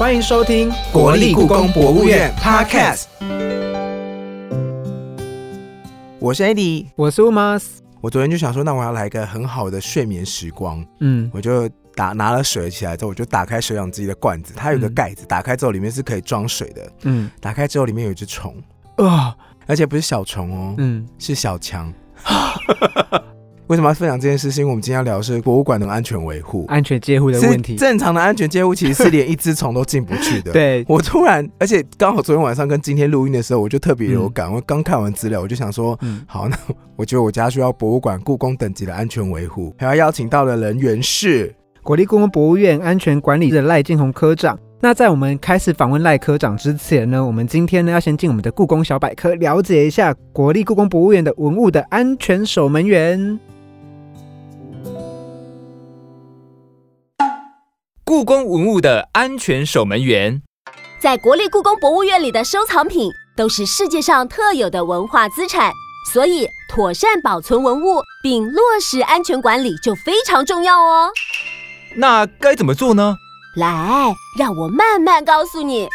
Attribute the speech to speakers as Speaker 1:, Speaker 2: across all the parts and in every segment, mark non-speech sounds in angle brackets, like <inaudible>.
Speaker 1: 欢迎收听国立故宫博物院 Podcast。
Speaker 2: 我是 Eddie，
Speaker 1: 我是 Umas。
Speaker 2: 我昨天就想说，那我要来一个很好的睡眠时光，
Speaker 1: 嗯，
Speaker 2: 我就打拿了水起来之后，我就打开水养鸡的罐子，它有个
Speaker 1: 嗯
Speaker 2: 盖子，打开之后里面是可以装水的。
Speaker 1: 嗯
Speaker 2: 打开之后里面有一只虫，
Speaker 1: 啊
Speaker 2: 而且不是小虫哦，
Speaker 1: 嗯，
Speaker 2: 是小强。<laughs> 为什么要分享这件事？是因为我们今天要聊的是博物馆的安全维护。
Speaker 1: 安全接护的
Speaker 2: 是
Speaker 1: 问题。
Speaker 2: 正常的安全监护其实是连一只虫都进不去的。<laughs>
Speaker 1: 对，
Speaker 2: 我突然，而且刚好昨天晚上跟今天录音的时候，我就特别有感。我刚看完资料，我就想说，
Speaker 1: 嗯
Speaker 2: 好，那 <laughs> 我觉得我家需要博物馆、故宫等级的安全维护，还要邀请到的人员是
Speaker 1: 国立故宫博物院安全管理的赖金红科长。那在我们开始访问赖科长之前呢，我们今天呢要先进我们的故宫小百科，了解一下国立故宫博物院的文物的安全守门员。
Speaker 3: 故宫文物的安全守门员。
Speaker 4: 在国立故宫博物院里的收藏品都是世界上特有的文化资产，所以妥善保存文物并落实安全管理就非常重要哦。
Speaker 3: 那该怎么做呢？
Speaker 4: 来，让我慢慢告诉你。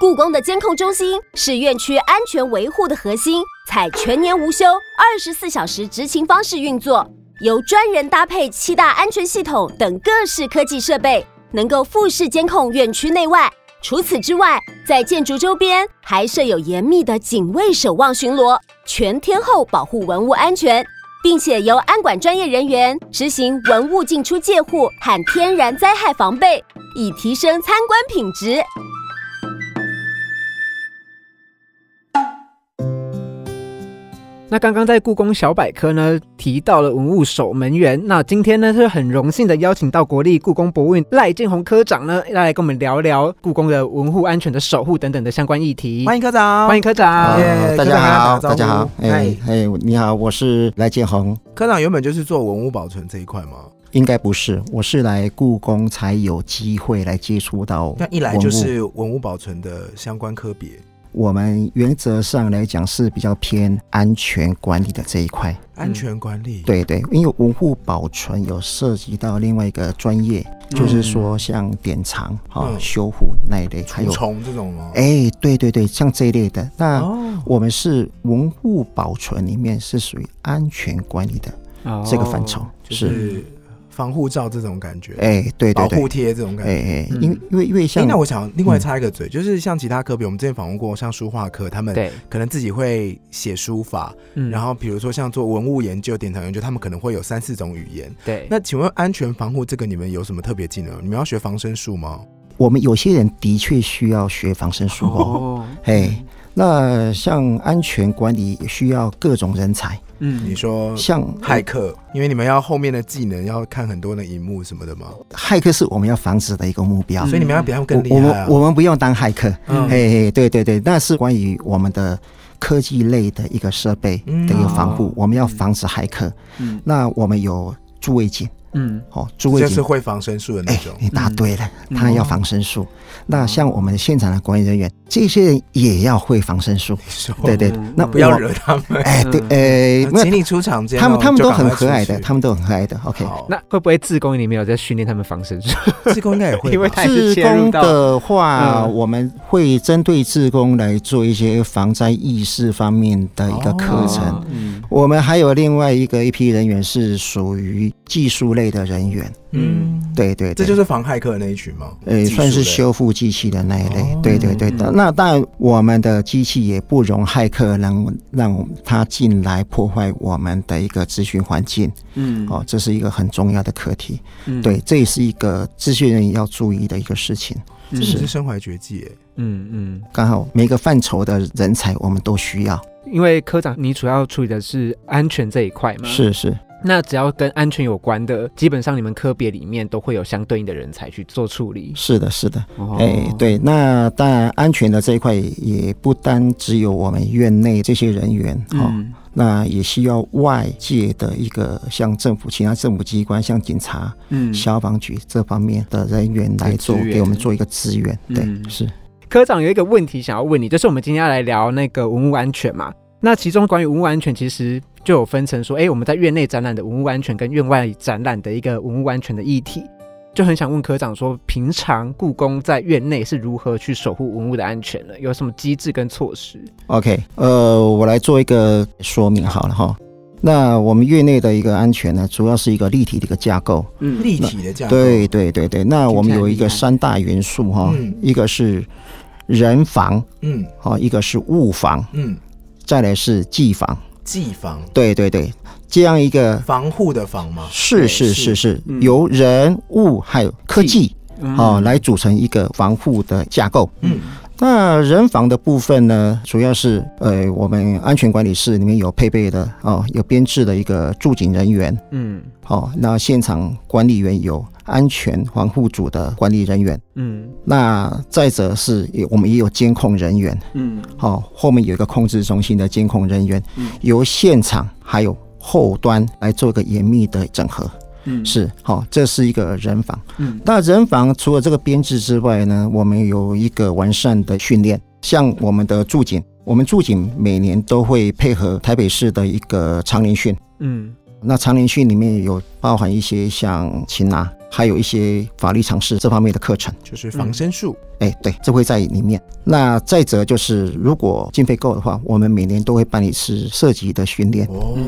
Speaker 4: 故宫的监控中心是院区安全维护的核心，采全年无休、二十四小时执勤方式运作，由专人搭配七大安全系统等各式科技设备，能够复式监控院区内外。除此之外，在建筑周边还设有严密的警卫守望巡逻，全天候保护文物安全，并且由安管专业人员执行文物进出借护和天然灾害防备，以提升参观品质。
Speaker 1: 那刚刚在故宫小百科呢提到了文物守门员，那今天呢是很荣幸的邀请到国立故宫博物院赖建宏科长呢要来跟我们聊聊故宫的文物安全的守护等等的相关议题。
Speaker 2: 欢迎科长，
Speaker 1: 欢迎科长。
Speaker 2: 耶
Speaker 5: 大家好，大家好，
Speaker 2: 哎
Speaker 5: 哎，哎，你好，我是赖建宏，
Speaker 2: 科长原本就是做文物保存这一块吗？
Speaker 5: 应该不是，我是来故宫才有机会来接触到
Speaker 2: 那一来就是文物保存的相关科别，
Speaker 5: 我们原则上来讲是比较偏安全管理的这一块。
Speaker 2: 安全管理。，
Speaker 5: 对对，因为文物保存有涉及到另外一个专业，就是说像典藏、哈、
Speaker 2: 嗯
Speaker 5: 修复那一类，还有
Speaker 2: 虫这种吗？
Speaker 5: 哎，对对对，像这一类的。那
Speaker 2: 哦，
Speaker 5: 我们是文物保存里面是属于安全管理的
Speaker 1: 哦
Speaker 5: 这个范畴，
Speaker 2: 就是防护罩这种感觉，
Speaker 5: 哎，对对对
Speaker 2: 保护，贴这种感觉。
Speaker 5: 哎哎，
Speaker 1: 嗯
Speaker 5: 因为因为因为
Speaker 2: 哎、
Speaker 5: 像
Speaker 2: 那我想另外插一个嘴，就是像其他科比，我们之前访问过，像书画科，他们
Speaker 1: 对，
Speaker 2: 可能自己会写书法，
Speaker 1: 嗯
Speaker 2: 然后比如说像做文物研究、典藏研究，他们可能会有三四种语言。
Speaker 1: 对，
Speaker 2: 那请问安全防护这个，你们有什么特别技能？你们要学防身术吗？
Speaker 5: 我们有些人的确需要学防身术哦。
Speaker 1: 哦，
Speaker 5: 嘿，那像安全管理也需要各种人才，
Speaker 1: 嗯
Speaker 2: 你说
Speaker 5: 像
Speaker 2: 骇客，因为你们要后面的技能要看很多的荧幕什么的嘛？
Speaker 5: 骇客是我们要防止的一个目标。
Speaker 2: 所以你们要比他们更
Speaker 5: 我我
Speaker 2: 厉害啊！
Speaker 5: 们我们不用当骇客，
Speaker 2: 嗯
Speaker 5: 嘿嘿，对对对，那是关于我们的科技类的一个设备
Speaker 2: 嗯
Speaker 5: 的一个防护
Speaker 1: 哦，
Speaker 5: 我们要防止骇客。
Speaker 1: 嗯
Speaker 5: 那我们有助卫警，
Speaker 1: 嗯
Speaker 5: 哦，诸位警。
Speaker 2: 就是会防身术的那
Speaker 5: 哎
Speaker 2: 种，。
Speaker 5: 你答对了，
Speaker 1: 嗯
Speaker 5: 他要防身术。那像我们现场的管理人员，这些人也要会防身术。
Speaker 2: 说
Speaker 5: 对对
Speaker 1: 嗯，
Speaker 5: 那
Speaker 2: 不要
Speaker 5: 我
Speaker 2: 惹他们。
Speaker 5: 哎，对，呃，没有
Speaker 2: 请你出场这样，
Speaker 5: 他们他们都很和蔼的，他们都很和蔼的。OK，
Speaker 2: 好，
Speaker 1: 那会不会自宫里面有在训练他们防身术？<laughs>
Speaker 2: 自工应该也会，<laughs>
Speaker 1: 因为
Speaker 5: 自工
Speaker 1: 切入到
Speaker 5: 的话，
Speaker 1: 嗯
Speaker 5: 我们会针对自工来做一些防灾意识方面的一个课程。
Speaker 2: 哦
Speaker 1: 嗯
Speaker 5: 我们还有另外一个一批人员是属于技术类的人员，
Speaker 2: 嗯，
Speaker 5: 对对对，
Speaker 2: 这就是防骇客的那一群吗？
Speaker 5: 呃，
Speaker 2: 技术
Speaker 5: 算是修复机器的那一类，
Speaker 2: 哦
Speaker 5: 对对对的。
Speaker 1: 嗯
Speaker 5: 那当然，我们的机器也不容骇客能让他进来破坏我们的一个资讯环境
Speaker 1: 嗯
Speaker 5: 哦，这是一个很重要的课题。
Speaker 1: 嗯
Speaker 5: 对，这也是一个资讯人员要注意的一个事情。
Speaker 2: 这是身怀绝技耶。
Speaker 1: 嗯嗯，
Speaker 5: 刚好每个范畴的人才我们都需要。
Speaker 1: 因为科长你主要处理的是安全这一块吗，。
Speaker 5: 是是，
Speaker 1: 那只要跟安全有关的，基本上你们科别里面都会有相对应的人才去做处理。
Speaker 5: 是的，是的。
Speaker 1: 哦
Speaker 5: 哎、，对，那当然安全的这一块也不单只有我们院内这些人员哈、哦
Speaker 1: 嗯
Speaker 5: 那也需要外界的一个像政府其他政府机关，像警察、
Speaker 1: 嗯
Speaker 5: 消防局这方面的人员来做，给我们做一个支援。对，
Speaker 1: 嗯
Speaker 5: 是。
Speaker 1: 科长有一个问题想要问你，就是我们今天要来聊那个文物安全嘛。那其中关于文物安全，其实就有分成说，哎，我们在院内展览的文物安全跟院外展览的一个文物安全的议题。就很想问科长说，平常故宫在院内是如何去守护文物的安全的？有什么机制跟措施
Speaker 5: ？OK，呃，我来做一个说明好了哈。那我们院内的一个安全呢，主要是一个立体的一个架构。
Speaker 1: 嗯
Speaker 2: 立体的架构，
Speaker 5: 对对对对，那我们有一个三大元素哈，
Speaker 2: 嗯
Speaker 5: 一个是人防，
Speaker 2: 嗯
Speaker 5: 好，一个是物防，
Speaker 2: 嗯，
Speaker 5: 再来是技防。
Speaker 2: 技防
Speaker 5: 对对对，这样一个
Speaker 2: 防护的防吗？
Speaker 5: 是是
Speaker 2: 是。
Speaker 5: 是由人物还有科技
Speaker 1: 嗯。
Speaker 5: 啊来组成一个防护的架构。
Speaker 2: 嗯。
Speaker 5: 那人防的部分呢，主要是呃，我们安全管理室里面有配备的哦，有编制的一个驻警人员。
Speaker 1: 嗯。
Speaker 5: 哦，那现场管理员有安全防护组的管理人员，
Speaker 1: 嗯。
Speaker 5: 那再者是也我们也有监控人员，
Speaker 1: 嗯。
Speaker 5: 哦，后面有一个控制中心的监控人员。
Speaker 1: 嗯，
Speaker 5: 由现场还有后端来做一个严密的整合。
Speaker 1: 嗯。
Speaker 5: 是，好、这是一个人防。
Speaker 1: 嗯。
Speaker 5: 那人防除了这个编制之外呢，我们有一个完善的训练，像我们的驻警，我们驻警每年都会配合台北市的一个常年训。
Speaker 1: 嗯
Speaker 5: 那常年训里面有包含一些像擒拿，还有一些法律常识这方面的课程。
Speaker 2: 就是防身术。
Speaker 5: 哎，对，这会在里面。那再者就是，如果经费够的话，我们每年都会办一次射击的训练。
Speaker 2: 哦，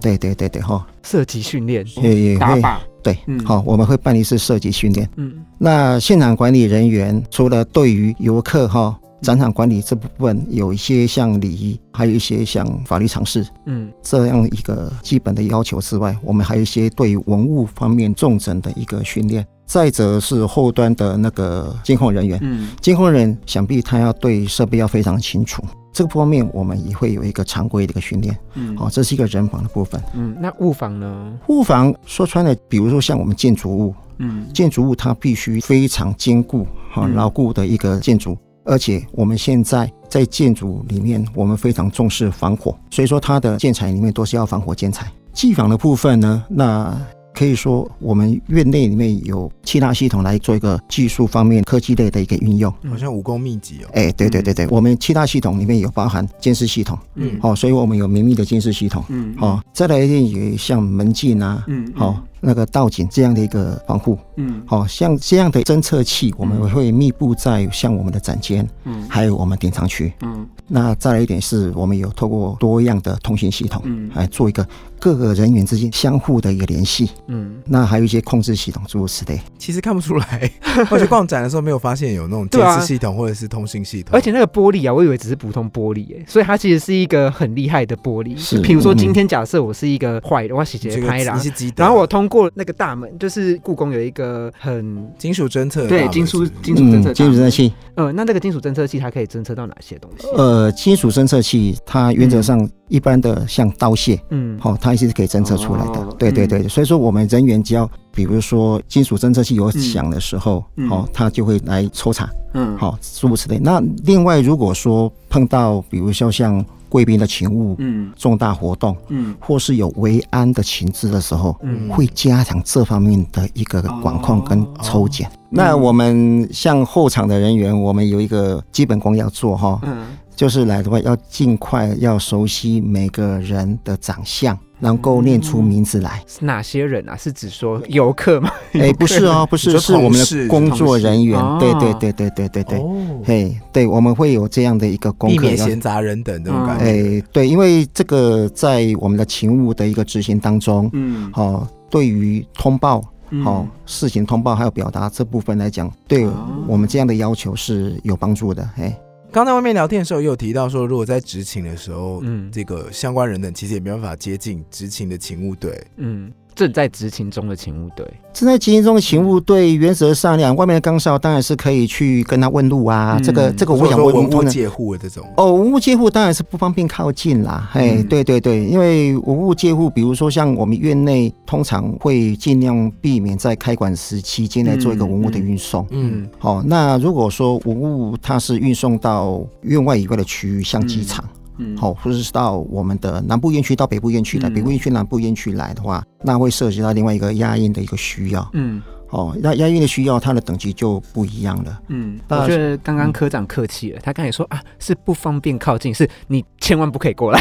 Speaker 5: 对对对对，哈，
Speaker 1: 射击训练
Speaker 5: 也也会
Speaker 1: 打靶
Speaker 5: 对
Speaker 1: 嗯，
Speaker 5: 好，我们会办一次射击训练。
Speaker 1: 嗯
Speaker 5: 那现场管理人员除了对于游客哈展场管理这部分有一些像礼仪，还有一些像法律常识。
Speaker 1: 嗯。
Speaker 5: 这样一个基本的要求之外，我们还有一些对文物方面重整的一个训练。再者是后端的那个监控人员，
Speaker 1: 嗯。
Speaker 5: 监控人想必他要对设备要非常清楚，这个方面我们也会有一个常规的一个训练。
Speaker 1: 嗯。
Speaker 5: 好，这是一个人防的部分。
Speaker 1: 嗯，那物防呢？
Speaker 5: 物防说穿了，比如说像我们建筑物，
Speaker 1: 嗯。
Speaker 5: 建筑物它必须非常坚固、哈
Speaker 1: 嗯。
Speaker 5: 牢固的一个建筑，而且我们现在在建筑里面，我们非常重视防火，所以说它的建材里面都是要防火建材。技防的部分呢，那可以说我们院内里面有七大系统来做一个技术方面、科技类的一个运用。
Speaker 2: 好像武功秘籍哦。
Speaker 5: 哎，对对对对，我们七大系统里面有包含监视系统，
Speaker 2: 嗯
Speaker 5: 哦，所以我们有绵密的监视系统，
Speaker 1: 嗯
Speaker 5: 哦，再来一点有像门禁啊，
Speaker 1: 嗯
Speaker 5: 好、那个倒井这样的一个防护，
Speaker 1: 嗯。
Speaker 5: 好、像这样的侦测器，我们会密布在像我们的展间，
Speaker 1: 嗯。
Speaker 5: 还有我们典藏区。
Speaker 1: 嗯。
Speaker 5: 那再来一点是我们有透过多样的通讯系统，
Speaker 1: 嗯。
Speaker 5: 来做一个各个人员之间相互的一个联系。
Speaker 1: 嗯，
Speaker 5: 那还有一些控制系统，诸如此类。
Speaker 2: 其实看不出来，我去逛展的时候没有发现有那种监视系统或者是通讯系统，
Speaker 1: 而且那个玻璃啊，我以为只是普通玻璃耶，所以它其实是一个很厉害的玻璃。
Speaker 5: 是。
Speaker 1: 比如说
Speaker 5: 嗯。
Speaker 1: 今天假设我是一个坏的，我洗
Speaker 2: 这个
Speaker 1: 节拍啦
Speaker 2: 你，是记得，
Speaker 1: 然后我通过那个大门，就是故宫有一个很
Speaker 2: 金属侦测
Speaker 1: 对金属金属侦测，
Speaker 5: 嗯金属侦测器，
Speaker 1: 呃，那那个金属侦测器它可以侦测到哪些东西？
Speaker 5: 呃，金属侦测器它原则上一般的像刀械，
Speaker 1: 嗯，
Speaker 5: 好、它也是可以侦测出来的。
Speaker 1: 哦。
Speaker 5: 对对对，所以说我们人员只要比如说金属侦测器有响的时候，
Speaker 1: 嗯。
Speaker 5: 哦，它就会来抽查，
Speaker 1: 嗯，
Speaker 5: 好、诸如此类。那另外如果说碰到比如说像贵宾的勤务、
Speaker 1: 嗯。
Speaker 5: 重大活动，
Speaker 1: 嗯。
Speaker 5: 或是有维安的情资的时候，
Speaker 1: 嗯。
Speaker 5: 会加强这方面的一个管控跟抽检。
Speaker 1: 嗯
Speaker 5: 那我们像后场的人员，我们有一个基本功要做哈，
Speaker 1: 嗯
Speaker 5: 就是来的话要尽快要熟悉每个人的长相，能够念出名字来。
Speaker 1: 是哪些人啊？是指说游客吗？
Speaker 5: 哎、不是哦，不是，是我们的工作人员对对
Speaker 1: 哦
Speaker 5: 对对对对对，
Speaker 2: 哦，
Speaker 5: 嘿，对，我们会有这样的一个功
Speaker 2: 避
Speaker 5: 课避。
Speaker 2: 免闲杂人等这种感觉。
Speaker 5: 哎，对，因为这个在我们的勤务的一个执行当中，
Speaker 1: 嗯
Speaker 5: 哦，对于通报
Speaker 1: 嗯
Speaker 5: 好、事情通报还有表达这部分来讲，对
Speaker 1: 哦
Speaker 5: 我们这样的要求是有帮助的。哎，
Speaker 2: 刚在外面聊天的时候，也有提到说，如果在执勤的时候，
Speaker 1: 嗯
Speaker 2: 这个相关人等其实也没办法接近执勤的勤务队。
Speaker 1: 嗯，正在执勤中的勤务队。
Speaker 5: 正在执勤中的勤务队，原则上讲，外面的岗哨当然是可以去跟他问路啊。
Speaker 1: 嗯
Speaker 5: 这个这个，我想
Speaker 2: 或者说文物借户的这种，
Speaker 5: 哦，文物借户当然是不方便靠近啦。哎、
Speaker 1: 嗯
Speaker 5: 对对对，因为文物借户，比如说像我们院内，通常会尽量避免在开馆时期间来做一个文物的运送。
Speaker 2: 嗯，
Speaker 5: 好、那如果说文物它是运送到院外以外的区域，像机场，
Speaker 1: 嗯。
Speaker 5: 好、或者是到我们的南部院区到北部院区来，
Speaker 1: 嗯。
Speaker 5: 北部院区南部院区来的话，那会涉及到另外一个押印的一个需要。
Speaker 1: 嗯。
Speaker 5: 哦，那押印的需要，它的等级就不一样了。
Speaker 1: 嗯，我觉得刚刚科长客气了，他刚才说啊是不方便靠近，是你千万不可以过来。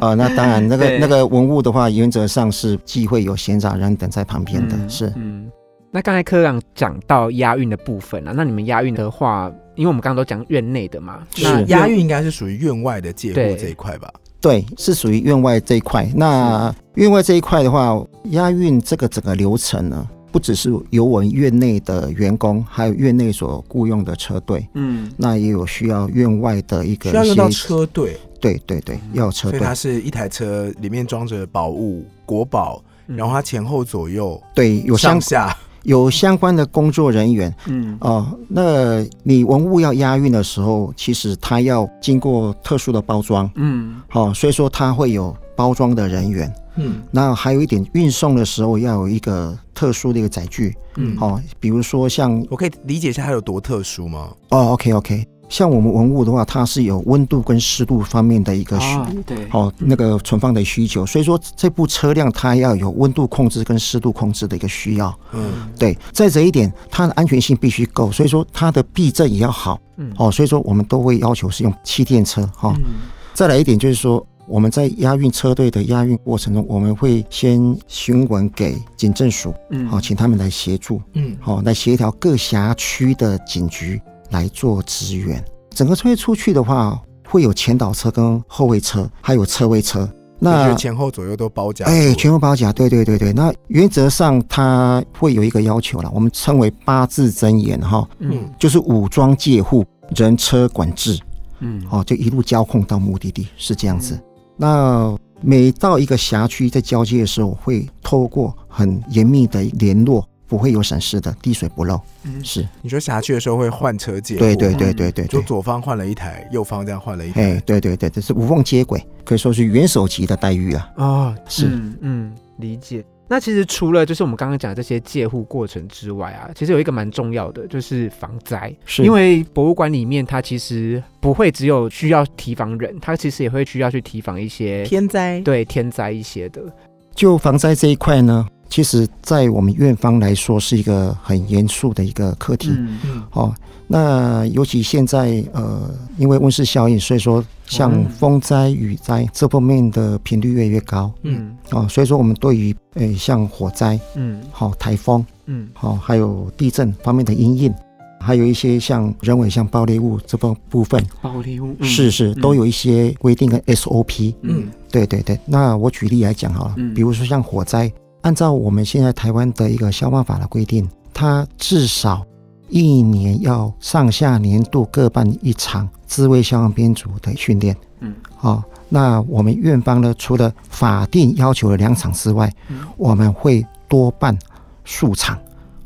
Speaker 5: 啊、<laughs> 那当然，那个 <laughs> 那个文物的话，原则上是忌讳有闲杂人等在旁边的，
Speaker 1: 嗯
Speaker 5: 是。
Speaker 1: 嗯，那刚才科长讲到押运的部分啊，那你们押运的话，因为我们刚刚都讲院内的嘛，
Speaker 5: 是。
Speaker 1: 那
Speaker 2: 押运应该是属于院外的借
Speaker 1: 对。
Speaker 2: 户这一块吧？
Speaker 5: 对，是属于院外这一块。那院外这一块的话，押运这个整个流程呢，不只是由我们院内的员工，还有院内所雇佣的车队，
Speaker 1: 嗯。
Speaker 5: 那也有需要院外的一个
Speaker 2: 需要用到车队，
Speaker 5: 对对对，要有车队。
Speaker 2: 所以它。是一台车里面装着宝物、国宝，
Speaker 1: 嗯。
Speaker 2: 然后它前后左右
Speaker 5: 对，有
Speaker 2: 上下，
Speaker 5: 有相关的工作人员。
Speaker 1: 嗯。
Speaker 5: 哦、那你文物要押运的时候，其实它要经过特殊的包装，
Speaker 1: 嗯。
Speaker 5: 哦，所以说它会有包装的人员。
Speaker 2: 嗯。
Speaker 5: 那还有一点，运送的时候要有一个特殊的一个载具，
Speaker 2: 嗯，
Speaker 5: 哦，比如说像
Speaker 2: 我可以理解一下它有多特殊吗？
Speaker 5: 哦，OK OK，像我们文物的话，它是有温度跟湿度方面的一个需，
Speaker 1: 啊对，
Speaker 5: 哦，那个存放的需求，所以说这部车辆它要有温度控制跟湿度控制的一个需要。
Speaker 2: 嗯
Speaker 5: 对，在这一点，它的安全性必须够，所以说它的避震也要好。
Speaker 1: 嗯
Speaker 5: 哦，所以说我们都会要求是用气垫车。哈、哦，
Speaker 1: 嗯
Speaker 5: 再来一点就是说。我们在押运车队的押运过程中，我们会先询问给警政署，
Speaker 1: 嗯
Speaker 5: 好、请他们来协助，
Speaker 2: 嗯
Speaker 5: 好、来协调各辖区的警局来做支援。整个车队出去的话，会有前导车跟后卫车，还有车位车。那
Speaker 2: 前后左右都包夹住，
Speaker 5: 哎，全部包夹，对对对对。那原则上它会有一个要求了，我们称为八字真言哈，
Speaker 1: 嗯
Speaker 5: 就是武装戒护、人车管制，
Speaker 1: 嗯
Speaker 5: 哦，就一路交控到目的地，是这样子。那每到一个辖区在交接的时候，会透过很严密的联络，不会有闪失的，滴水不漏。
Speaker 1: 嗯
Speaker 5: 是，
Speaker 2: 你说下去的时候会换车借，
Speaker 5: 对对对对对对。
Speaker 2: 就左方换了一台，右方这样换了一
Speaker 5: 哎
Speaker 2: 台，，
Speaker 5: 对对对，这是无缝接轨，可以说是元首级的待遇啊。
Speaker 1: 哦
Speaker 5: 是
Speaker 1: 嗯嗯理解。那其实除了就是我们刚刚讲的这些借户过程之外啊，其实有一个蛮重要的，就是防灾。
Speaker 5: 是
Speaker 1: 因为博物馆里面它其实不会只有需要提防人，它其实也会需要去提防一些
Speaker 2: 天灾，
Speaker 1: 对天灾一些的。
Speaker 5: 就防灾这一块呢，其实在我们院方来说是一个很严肃的一个课题。
Speaker 1: 嗯
Speaker 2: 嗯
Speaker 5: 哦，那尤其现在呃，因为温室效应，所以说像
Speaker 1: 嗯
Speaker 5: 风灾、雨灾这方面的频率越来越高。
Speaker 1: 嗯。
Speaker 5: 哦，所以说我们对于呃像火灾、
Speaker 1: 嗯。
Speaker 5: 好、台风、
Speaker 1: 嗯。
Speaker 5: 好、还有地震方面的阴应，还有一些像人为像爆裂物这方部分，
Speaker 1: 爆裂物
Speaker 5: 是是都有一些规定跟 SOP。
Speaker 2: 嗯
Speaker 5: 对对对，那我举例来讲好了，
Speaker 1: 嗯
Speaker 5: 比如说像火灾，按照我们现在台湾的一个消防法的规定，它至少一年要上下年度各办一场自卫消防编组的训练。
Speaker 1: 嗯，
Speaker 5: 哦，那我们院方呢，除了法定要求的两场之外，
Speaker 1: 嗯
Speaker 5: 我们会多办数场。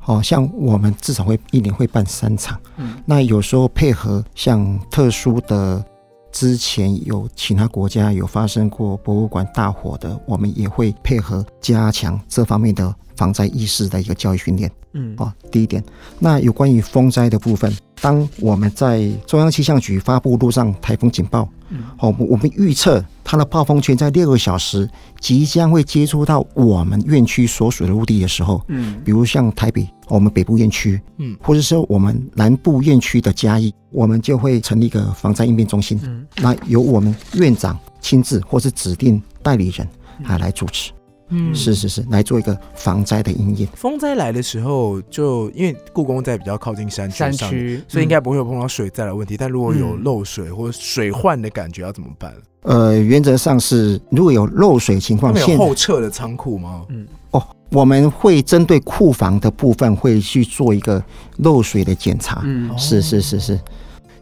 Speaker 5: 哦，像我们至少会一年会办三场。
Speaker 1: 嗯
Speaker 5: 那有时候配合像特殊的，之前有其他国家有发生过博物馆大火的，我们也会配合加强这方面的防灾意识的一个教育训练。
Speaker 1: 嗯
Speaker 5: 哦，第一点，那有关于风灾的部分，当我们在中央气象局发布陆上台风警报，
Speaker 1: 嗯。
Speaker 5: 哦，我们预测它的暴风圈在六个小时即将会接触到我们院区所属的陆地的时候，
Speaker 1: 嗯。
Speaker 5: 比如像台北，我们北部院区，
Speaker 2: 嗯。
Speaker 5: 或者说我们南部院区的嘉义，我们就会成立一个防灾应变中心，
Speaker 1: 嗯。
Speaker 5: 那由我们院长亲自或是指定代理人啊来主持，
Speaker 2: 嗯
Speaker 5: 是是是，来做一个防灾的应验。
Speaker 2: 风灾来的时候，就因为故宫在比较靠近山区
Speaker 1: 山，区，
Speaker 2: 所以应该不会有碰到水灾的问题。但如果有
Speaker 1: 嗯
Speaker 2: 漏水或者水患的感觉，要怎么办？
Speaker 5: 呃，原则上是如果有漏水情况，
Speaker 2: 有后撤的仓库吗？
Speaker 5: 嗯哦，我们会针对库房的部分会去做一个漏水的检查。
Speaker 1: 嗯
Speaker 5: 是是是是，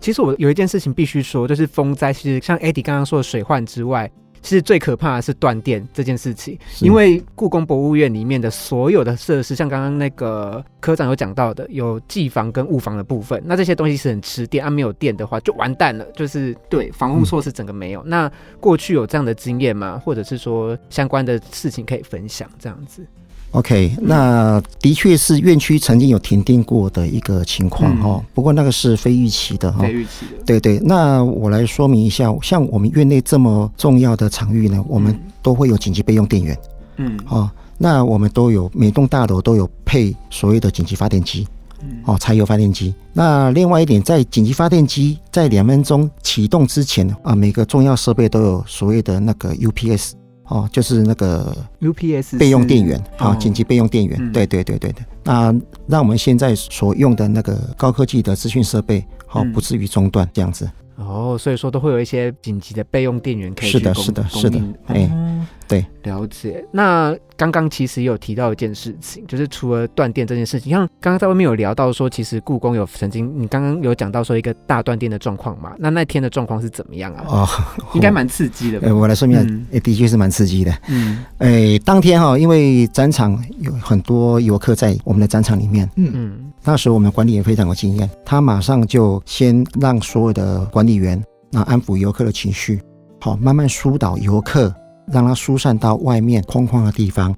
Speaker 1: 其实我有一件事情必须说，就是风灾，其实像 Eddie 刚刚说的水患之外，其实最可怕的是断电这件事情。因为故宫博物院里面的所有的设施，像刚刚那个科长有讲到的，有技房跟物房的部分，那这些东西是很吃电，啊，没有电的话就完蛋了，就是对防护措施整个没有。那过去有这样的经验吗？或者是说相关的事情可以分享这样子？
Speaker 5: OK，那的确是院区曾经有停电过的一个情况
Speaker 1: 嗯。
Speaker 5: 哈、不过那个是非预期的哈、
Speaker 1: 预期的，
Speaker 5: 对对，那我来说明一下，像我们院内这么重要的场域呢，我们都会有紧急备用电源
Speaker 1: 嗯。
Speaker 5: 哦。那我们都有每栋大楼都有配所谓的紧急发电机
Speaker 1: 嗯。
Speaker 5: 哦，柴油发电机。那另外一点，在紧急发电机在两分钟启动之前啊，每个重要设备都有所谓的那个 UPS 哦，就是那个
Speaker 1: ，UPS
Speaker 5: 备用电源啊，
Speaker 1: 哦
Speaker 5: 紧急备用电源。
Speaker 1: 嗯
Speaker 5: 对对对对的。那让我们现在所用的那个高科技的资讯设备，好、
Speaker 1: 嗯
Speaker 5: 不至于中断这样子。
Speaker 1: 哦，所以说都会有一些紧急的备用电源可以
Speaker 5: 是的是的是的哎
Speaker 1: 哦
Speaker 5: 对，
Speaker 1: 了解。那刚刚其实也有提到一件事情，就是除了断电这件事情，像刚刚在外面有聊到说，其实故宫有曾经，你刚刚有讲到说一个大断电的状况嘛？那那天的状况是怎么样啊？
Speaker 5: 哦，
Speaker 1: 应该蛮刺激的吧
Speaker 5: 呃，？我来说明一下
Speaker 1: 嗯，
Speaker 5: 诶的确是蛮刺激的。
Speaker 1: 嗯
Speaker 5: 诶，当天哈、因为展场有很多游客在我们的展场里面，
Speaker 1: 嗯嗯
Speaker 5: 那时候我们管理员非常有经验，他马上就先让所有的管理员那安抚游客的情绪，好，慢慢疏导游客，让它疏散到外面空旷的地方。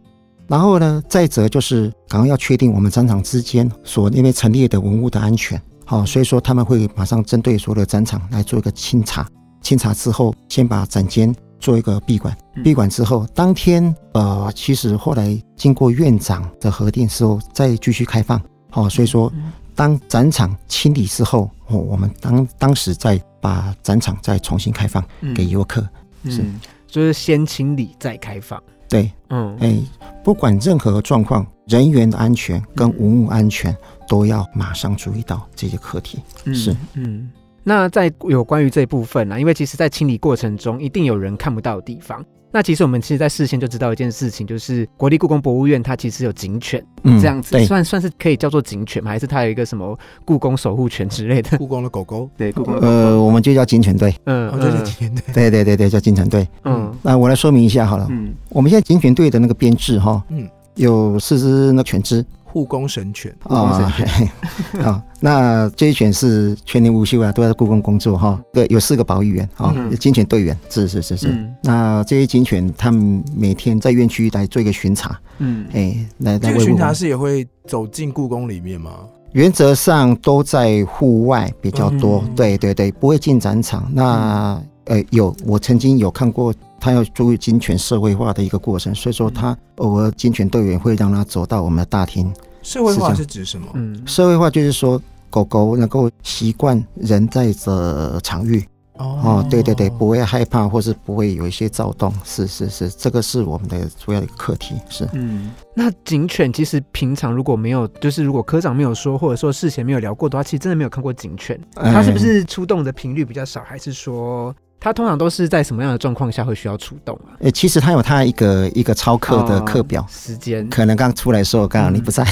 Speaker 5: 然后呢，再者就是赶快要确定我们展场之间所那边陈列的文物的安全。好，所以说他们会马上针对所有的展场来做一个清查。清查之后，先把展间做一个闭馆。
Speaker 1: 嗯
Speaker 5: 闭馆之后，当天呃，其实后来经过院长的核定之后，再继续开放。好，所以说
Speaker 1: 嗯
Speaker 5: 当展场清理之后，哦，我们当当时再把展场再重新开放
Speaker 1: 嗯
Speaker 5: 给游客。是
Speaker 1: 嗯，就是先清理再开放。
Speaker 5: 对，
Speaker 1: 嗯
Speaker 5: 哎，不管任何状况，人员的安全跟文物安全都要马上注意到这些课题。
Speaker 1: 嗯
Speaker 5: 是
Speaker 1: 嗯。那在有关于这部分呢、因为其实，在清理过程中，一定有人看不到的地方。那其实我们其实，在事先就知道一件事情，就是国立故宫博物院它其实有警犬，
Speaker 5: 嗯
Speaker 1: 这样子，算算是可以叫做警犬吗？还是它有一个什么故宫守护犬之类的？
Speaker 2: 故宫的狗狗，<laughs>
Speaker 1: 对，故宫
Speaker 5: 呃，我们就叫警犬队。
Speaker 1: 嗯
Speaker 2: 哦，就叫警犬队，
Speaker 5: 对对对对，叫警犬队。
Speaker 1: 嗯
Speaker 5: 那我来说明一下好了，
Speaker 1: 嗯
Speaker 5: 我们现在警犬队的那个编制哈，
Speaker 2: 嗯，
Speaker 5: 有四只那犬只
Speaker 2: 护工神犬，
Speaker 5: 啊，那这些犬是全年无休啊，都在故宫工作哈。对，有四个保育员啊
Speaker 1: 嗯，
Speaker 5: 警犬队员，是是是是。
Speaker 1: 嗯
Speaker 5: 那这些警犬，他们每天在院区来做一个巡查，
Speaker 1: 嗯
Speaker 5: 哎，来来
Speaker 2: 这个。巡查是也会走进故宫里面吗？
Speaker 5: 原则上都在户外比较多，
Speaker 1: 嗯
Speaker 5: 对对对，不会进展场。那呃，有我曾经有看过他要注意警犬社会化的一个过程，所以说他偶尔警犬队员会让他走到我们的大厅。
Speaker 2: 社会化
Speaker 5: 是
Speaker 2: 指什么？
Speaker 1: 嗯
Speaker 5: 社会化就是说狗狗能够习惯人在的场域哦，对对对，不会害怕或是不会有一些躁动，是是是，这个是我们的主要的一个课题，是。
Speaker 1: 嗯。那警犬其实平常如果没有，就是如果科长没有说，或者说事前没有聊过的话，其实真的没有看过警犬。它是不
Speaker 5: 嗯
Speaker 1: 是出动的频率比较少，还是说它通常都是在什么样的状况下会需要出动啊？
Speaker 5: 呃，其实它有它一个一个超课的课表
Speaker 1: 哦，时间，
Speaker 5: 可能刚出来的时候刚好你不在，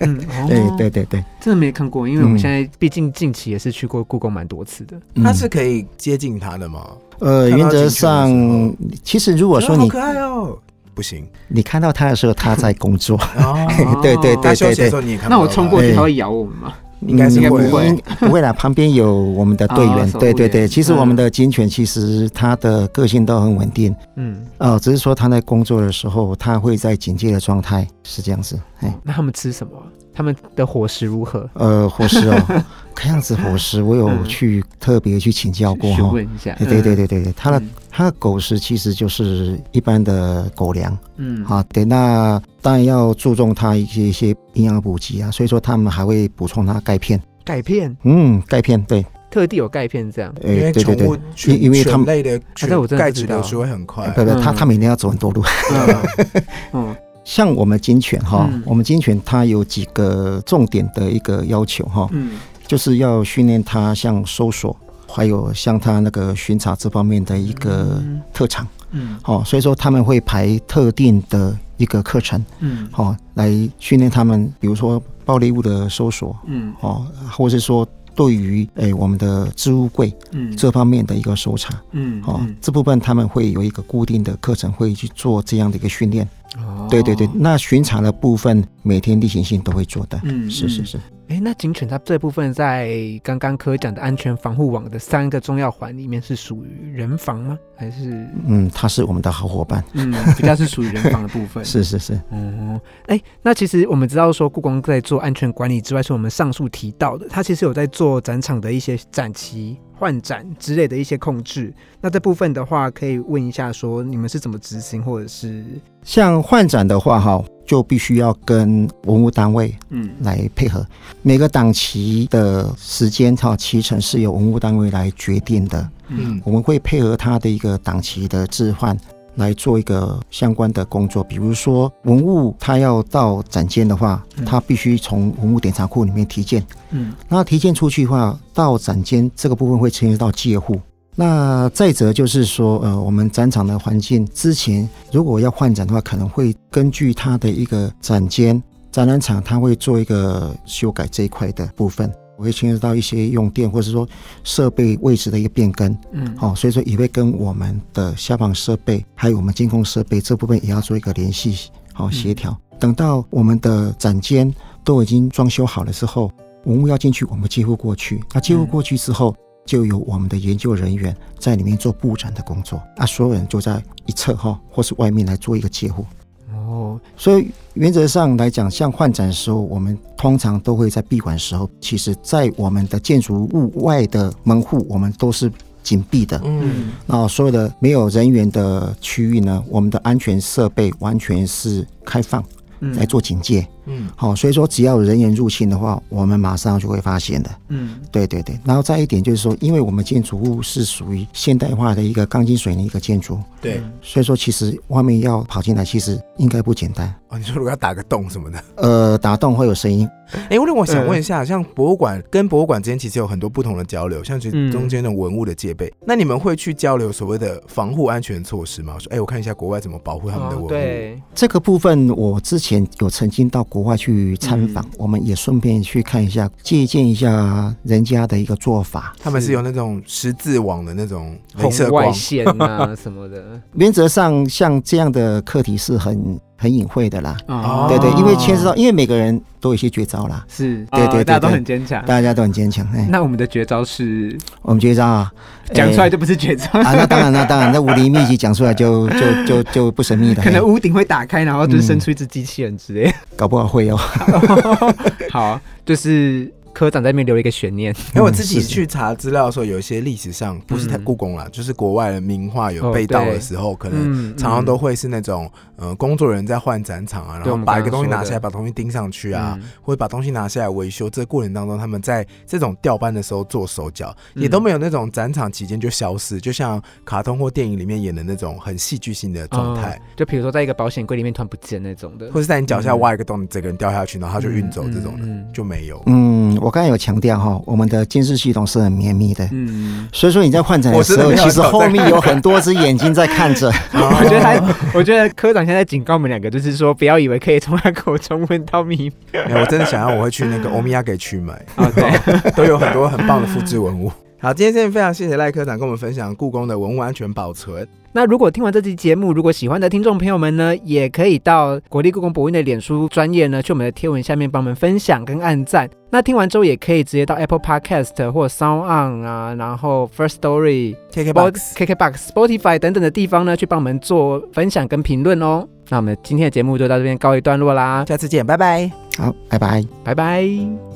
Speaker 1: 嗯，<laughs>
Speaker 5: 对
Speaker 1: 哦
Speaker 5: 对对对，
Speaker 1: 真的没看过，因为我们
Speaker 5: 嗯
Speaker 1: 现在毕竟近期也是去过故宫蛮多次的。
Speaker 2: 它
Speaker 5: 嗯
Speaker 2: 是可以接近它的吗？
Speaker 5: 呃，原则上，其实如果说你
Speaker 2: 啊好可爱哦，不行
Speaker 5: 你看到他的时候，他在工作，
Speaker 2: 哦。<laughs>
Speaker 5: 对对对对对。
Speaker 1: 那我冲过去，他会咬我们吗？
Speaker 2: 应该是
Speaker 1: 不会。
Speaker 5: 不会啦，旁边有我们的队员，对对对，其实
Speaker 1: 嗯。
Speaker 5: 我们的警犬其实它的个性都很稳定，
Speaker 1: 嗯，
Speaker 5: 哦，只是说它在工作的时候，它会在警戒的状态，是这样子，哎。
Speaker 1: 那他们吃什么啊？他们的伙食如何？
Speaker 5: 呃，伙食哦，<laughs> 看样子伙食我有
Speaker 1: 嗯
Speaker 5: 去特别去请教过
Speaker 1: 询
Speaker 5: 哈。
Speaker 1: 问一下。
Speaker 5: 对对对对对对，它的
Speaker 1: 嗯
Speaker 5: 它的狗食其实就是一般的狗粮
Speaker 1: 嗯，
Speaker 5: 啊，对，那当然要注重它一些一些营养补给啊，所以说他们还会补充它钙片，
Speaker 1: 钙片，
Speaker 5: 嗯，钙片对，
Speaker 1: 特地有钙片这样。
Speaker 5: 呃，
Speaker 2: 因为
Speaker 5: 对对对
Speaker 2: 宠物，犬
Speaker 5: 因为他们
Speaker 2: 犬类的
Speaker 1: 这我真的不知道
Speaker 2: 钙质流失会很快。
Speaker 5: 不不，它
Speaker 1: 嗯
Speaker 5: 它每天要走很多路。
Speaker 1: 嗯 <laughs> 嗯
Speaker 5: 像我们警犬哈
Speaker 1: 嗯，
Speaker 5: 我们警犬它有几个重点的一个要求哈，
Speaker 1: 嗯。
Speaker 5: 就是要训练它像搜索，还有像它那个巡查这方面的一个
Speaker 1: 嗯。
Speaker 5: 特长。
Speaker 1: 嗯。
Speaker 5: 哦，所以说他们会排特定的一个课程，
Speaker 1: 嗯。
Speaker 5: 哦，来训练他们，比如说暴力物的搜索，
Speaker 1: 嗯。
Speaker 5: 哦，或是说对于诶我们的置物柜
Speaker 1: 嗯。
Speaker 5: 这方面的一个搜查，
Speaker 1: 嗯
Speaker 5: 哦，这部分他们会有一个固定的课程会去做这样的一个训练。哦。对对对，那巡查的部分每天例行性都会做的。
Speaker 1: 嗯嗯
Speaker 5: 是是是，
Speaker 1: 哎，那警犬它这部分在刚刚科讲的安全防护网的三个重要环里面是属于人防吗？还是
Speaker 5: 嗯，它是我们的好伙伴。
Speaker 1: 嗯比较是属于人防的部分？<laughs>
Speaker 5: 是是是，
Speaker 1: 哦，哎，那其实我们知道说，故宫在做安全管理之外，是我们上述提到的，它其实有在做展场的一些展期、换展之类的一些控制。那这部分的话，可以问一下说，你们是怎么执行，或者是
Speaker 5: 像换展的话哈，就必须要跟文物单位
Speaker 1: 嗯
Speaker 5: 来配合。每个档期的时间哈，期程是由文物单位来决定的。
Speaker 2: 嗯，
Speaker 5: 我们会配合它的一个档期的置换，来做一个相关的工作。比如说文物它要到展间的话，它必须从文物典藏库里面提件。
Speaker 1: 嗯，
Speaker 5: 那提件出去的话，到展间这个部分会牵涉到借户。那再者就是说，呃，我们展场的环境之前如果要换展的话，可能会根据它的一个展间、展览场，它会做一个修改这一块的部分，会牵涉到一些用电或者说设备位置的一个变更。
Speaker 1: 嗯，
Speaker 5: 好、所以说也会跟我们的消防设备还有我们监控设备这部分也要做一个联系，好、协调。等到我们的展间都已经装修好了之后，文物要进去，我们接护过去。那接护过去之后，就有我们的研究人员在里面做布展的工作，啊，所有人就在一侧哈，或是外面来做一个接户。
Speaker 1: 哦，
Speaker 5: 所以原则上来讲，像换展的时候，我们通常都会在闭馆时候，其实在我们的建筑物外的门户，我们都是紧闭的。
Speaker 2: 嗯，
Speaker 5: 那所有的没有人员的区域呢，我们的安全设备完全是开放
Speaker 1: 嗯
Speaker 5: 来做警戒。
Speaker 2: 嗯，
Speaker 5: 好、所以说只要有人员入侵的话，我们马上就会发现的。
Speaker 1: 嗯
Speaker 5: 对对对，然后再一点就是说，因为我们建筑物是属于现代化的一个钢筋水泥一个建筑，
Speaker 2: 对。
Speaker 5: 所以说其实外面要跑进来，其实应该不简单。
Speaker 2: 哦，你说如果要打个洞什么的，
Speaker 5: 呃，打洞会有声音，
Speaker 2: 哎，那我想问一下，像博物馆跟博物馆之间其实有很多不同的交流，像中间的文物的戒备，那你们会去交流所谓的防护安全措施吗？说，哎，我看一下国外怎么保护他们的文物。
Speaker 1: 哦，对，
Speaker 5: 这个部分我之前有曾经到国外去参访，
Speaker 1: 嗯
Speaker 5: 我们也顺便去看一下，借鉴一下人家的一个做法。
Speaker 2: 他们是有那种十字网的那种镭
Speaker 1: 红外，线啊什么的。<laughs>
Speaker 5: 原则上，像这样的课题是很很隐晦的啦。
Speaker 1: 哦
Speaker 5: 对对，因为牵涉到，因为每个人都有一些绝招啦，
Speaker 1: 是，
Speaker 5: 对对对
Speaker 1: 哦大家都很坚强。
Speaker 5: 大家都很坚强。哎，
Speaker 1: 那我们的绝招是
Speaker 5: 我们绝招啊，
Speaker 1: 讲出来就不是绝招，
Speaker 5: 啊，那当然，那当然，那武林秘籍讲出来就就就就不神秘了，哎
Speaker 1: 可能屋顶会打开，然后就生出一只机器人之类。
Speaker 5: 搞不好会哦。<laughs>
Speaker 1: 好，就是科长在那边留了一个悬念。
Speaker 2: 因 <laughs> 为我自己去查资料的时候，有一些历史上不是太
Speaker 1: 嗯。
Speaker 2: 故宫啦，就是国外的名画有
Speaker 1: 哦
Speaker 2: 被盗的时候，可能
Speaker 1: 嗯
Speaker 2: 常常都会是那种呃工作人员在换展场啊，然后把一个东西拿下来，把东西钉上去啊，
Speaker 1: 嗯。
Speaker 2: 或者把东西拿下来维修。这个过程当中，他们在这种调班的时候做手脚，
Speaker 1: 嗯。
Speaker 2: 也都没有那种展场期间就消失，就像卡通或电影里面演的那种很戏剧性的状态，
Speaker 1: 哦就比如说在一个保险柜里面突然不见那种的，
Speaker 2: 或是在你脚下
Speaker 1: 嗯。
Speaker 2: 挖一个洞，你整个人掉下去，然后他就运走这种的、
Speaker 1: 嗯嗯。
Speaker 2: 就没有。
Speaker 5: 嗯，我刚才有强调哈，我们的监视系统是很绵密的，
Speaker 1: 嗯，
Speaker 5: 所以说你在换展的时候，其实后面有很多只眼睛在看着。
Speaker 1: 我觉得他，我觉得科长现在警告我们两个，就是说不要以为可以从他口中问到秘密。
Speaker 2: 哎我真的想要，我会去那个欧米亚给去买。<laughs>
Speaker 1: 哦，对，
Speaker 2: 都有很多很棒的复制文物。好，今天真的非常谢谢赖科长跟我们分享故宫的文物安全保存。
Speaker 1: 那如果听完这期节目，如果喜欢的听众朋友们呢，也可以到国立故宫博物院的脸书专业呢，去我们的贴文下面帮我们分享跟按赞。那听完之后，也可以直接到 Apple Podcast 或 Sound On 啊，然后 First Story、KKBOX，KKBox、Spotify 等等的地方呢，去帮我们做分享跟评论哦。那我们今天的节目就到这边告一段落啦，
Speaker 2: 下次见，拜拜。
Speaker 5: 好，拜拜。
Speaker 1: 拜拜。